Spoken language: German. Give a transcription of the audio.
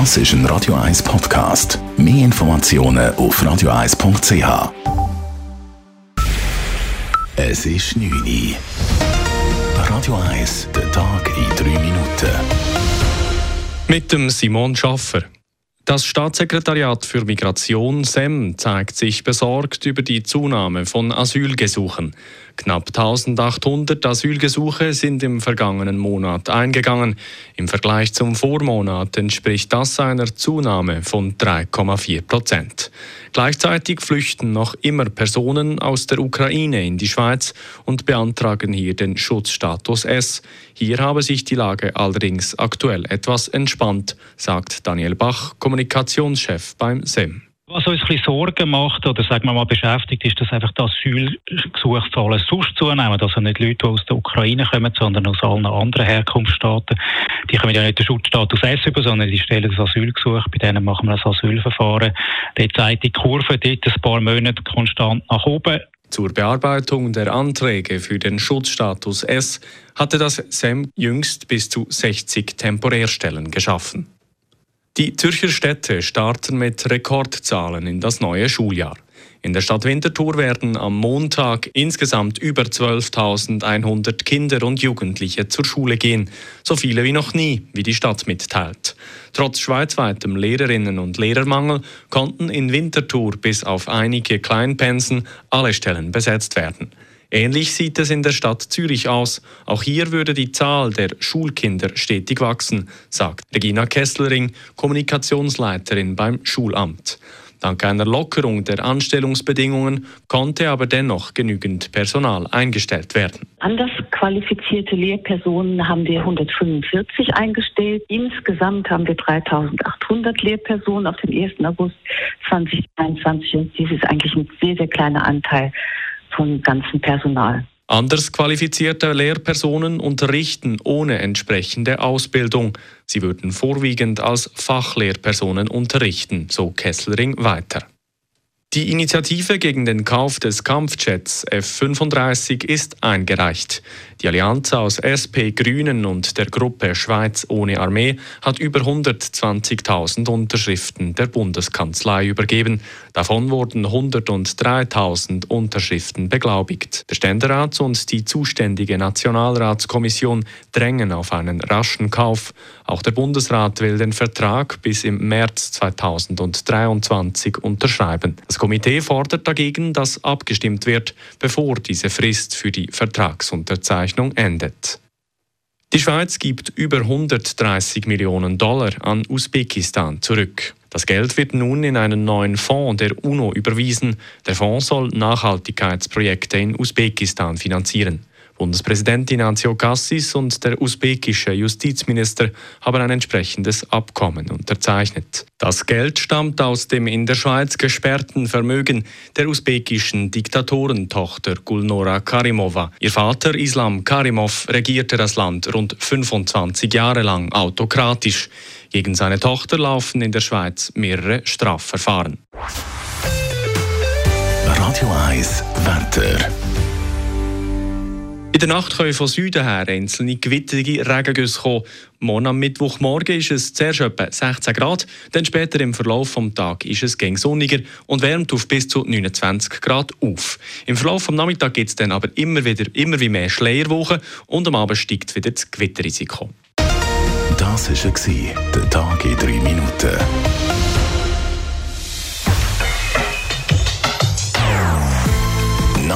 Das ist ein Radio 1 Podcast. Mehr Informationen auf radio1.ch. Es ist 9 Uhr. Radio 1, der Tag in 3 Minuten. Mit dem Simon Schaffer. Das Staatssekretariat für Migration SEM zeigt sich besorgt über die Zunahme von Asylgesuchen. Knapp 1800 Asylgesuche sind im vergangenen Monat eingegangen. Im Vergleich zum Vormonat entspricht das einer Zunahme von 3,4 Prozent. Gleichzeitig flüchten noch immer Personen aus der Ukraine in die Schweiz und beantragen hier den Schutzstatus S. Hier habe sich die Lage allerdings aktuell etwas entspannt, sagt Daniel Bach, Kommunikationschef beim SEM. Was uns ein Sorgen macht oder sagen wir mal beschäftigt, ist, dass einfach die Asylgesuchszahlen sonst zunehmen. Also nicht Leute, die aus der Ukraine kommen, sondern aus allen anderen Herkunftsstaaten. Die kommen ja nicht den Schutzstatus S über, sondern die stellen das Asylgesuch. Bei denen machen wir das Asylverfahren. Dort zeigt die Kurve dort ein paar Monate konstant nach oben. Zur Bearbeitung der Anträge für den Schutzstatus S hatte das SEM jüngst bis zu 60 Temporärstellen geschaffen. Die Zürcher Städte starten mit Rekordzahlen in das neue Schuljahr. In der Stadt Winterthur werden am Montag insgesamt über 12.100 Kinder und Jugendliche zur Schule gehen, so viele wie noch nie, wie die Stadt mitteilt. Trotz schweizweitem Lehrerinnen- und Lehrermangel konnten in Winterthur bis auf einige Kleinpensen alle Stellen besetzt werden. Ähnlich sieht es in der Stadt Zürich aus. Auch hier würde die Zahl der Schulkinder stetig wachsen, sagt Regina Kesslering, Kommunikationsleiterin beim Schulamt. Dank einer Lockerung der Anstellungsbedingungen konnte aber dennoch genügend Personal eingestellt werden. Anders qualifizierte Lehrpersonen haben wir 145 eingestellt. Insgesamt haben wir 3800 Lehrpersonen auf den 1. August 2021 und dies ist eigentlich ein sehr, sehr kleiner Anteil vom ganzen Personal. Anders qualifizierte Lehrpersonen unterrichten ohne entsprechende Ausbildung. Sie würden vorwiegend als Fachlehrpersonen unterrichten, so Kesslering weiter. Die Initiative gegen den Kauf des Kampfjets F-35 ist eingereicht. Die Allianz aus SP, Grünen und der Gruppe Schweiz ohne Armee hat über 120.000 Unterschriften der Bundeskanzlei übergeben. Davon wurden 103.000 Unterschriften beglaubigt. Der Ständerat und die zuständige Nationalratskommission drängen auf einen raschen Kauf. Auch der Bundesrat will den Vertrag bis im März 2023 unterschreiben. Das Komitee fordert dagegen, dass abgestimmt wird, bevor diese Frist für die Vertragsunterzeichnung endet. Die Schweiz gibt über 130 Millionen Dollar an Usbekistan zurück. Das Geld wird nun in einen neuen Fonds der UNO überwiesen. Der Fonds soll Nachhaltigkeitsprojekte in Usbekistan finanzieren. Bundespräsident Ignacio Cassis und der usbekische Justizminister haben ein entsprechendes Abkommen unterzeichnet. Das Geld stammt aus dem in der Schweiz gesperrten Vermögen der usbekischen Diktatorentochter Gulnora Karimova. Ihr Vater Islam Karimov regierte das Land rund 25 Jahre lang autokratisch. Gegen seine Tochter laufen in der Schweiz mehrere Strafverfahren. Radio 1 Wetter. In der Nacht können von Süden her einzelne gewitterige Regengüsse kommen. Morgen am Mittwochmorgen ist es zuerst etwa 16 Grad, dann später im Verlauf des Tages ist es gegen sonniger und wärmt auf bis zu 29 Grad auf. Im Verlauf des Nachmittags gibt es dann aber immer wieder immer wie mehr Schleierwochen und am Abend steigt wieder das Gewitterrisiko. Das war der Tag in drei Minuten.